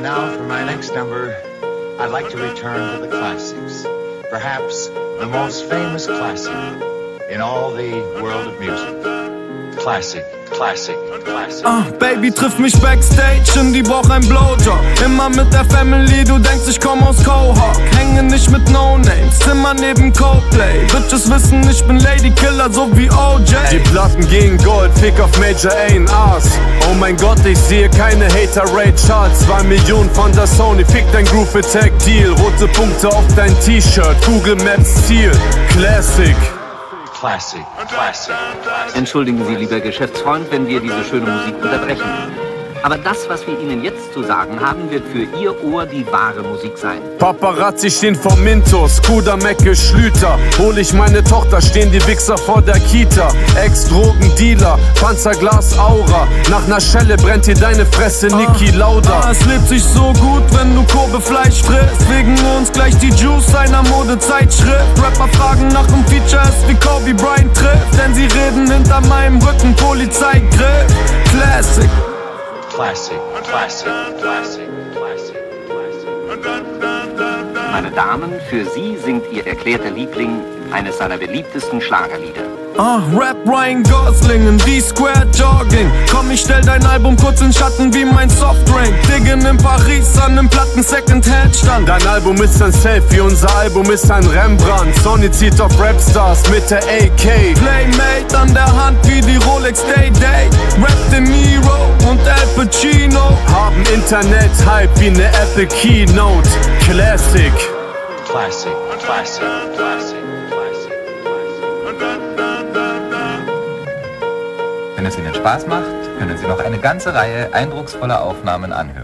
now, for my next number, I'd like to return to the classics. Perhaps the most famous classic in all the world of music. Classic, classic, classic. Ah, Baby trifft mich backstage und die braucht ein Blowjob. Immer mit der Family, du denkst, ich komm aus Cohawk. Mit Zimmer neben Coldplay. Bitches wissen, ich bin Lady Killer, so wie OJ. Die Platten gehen Gold, Fick auf Major A&Rs. Oh mein Gott, ich sehe keine Hater Ray Charts. 2 Millionen von der Sony, fick dein Groove Attack Deal. Rote Punkte auf dein T-Shirt, Google Maps Ziel. Classic. Classic, classic, classic. Entschuldigen Sie, lieber Geschäftsfreund, wenn wir diese schöne Musik unterbrechen. Aber das, was wir Ihnen jetzt zu sagen haben, wird für Ihr Ohr die wahre Musik sein. Paparazzi stehen vor Mintos, Kuda, Mecke, Schlüter. Hol ich meine Tochter, stehen die Wichser vor der Kita. Ex-Drogendealer, Panzerglas, Aura. Nach ner Schelle brennt hier deine Fresse, Niki Lauda. Ah, es lebt sich so gut, wenn du Korbefleisch frisst. Wegen uns gleich die Juice einer Modezeitschrift. Rapper fragen nach dem Feature, ist wie Kobe Bryant trifft. Denn sie reden hinter meinem Rücken, Polizeigriff. Classic. Classic, classic, classic, classic, classic. Meine Damen, für Sie singt Ihr erklärter Liebling eines seiner beliebtesten Schlagerlieder. Ah, Rap Ryan Gosling in D-Square Jogging. Komm, ich stell dein Album kurz in Schatten wie mein Softdrink. Diggen in Paris an nem Platten Secondhand stand. Dein Album ist ein Selfie, unser Album ist ein Rembrandt. Sony zieht auf Rapstars mit der AK. Playmate an der Hand wie die Rolex Day Internet-Hype wie ne Apple Keynote. Classic. Classic, classic, classic, classic, classic. Wenn es Ihnen Spaß macht, können Sie noch eine ganze Reihe eindrucksvoller Aufnahmen anhören.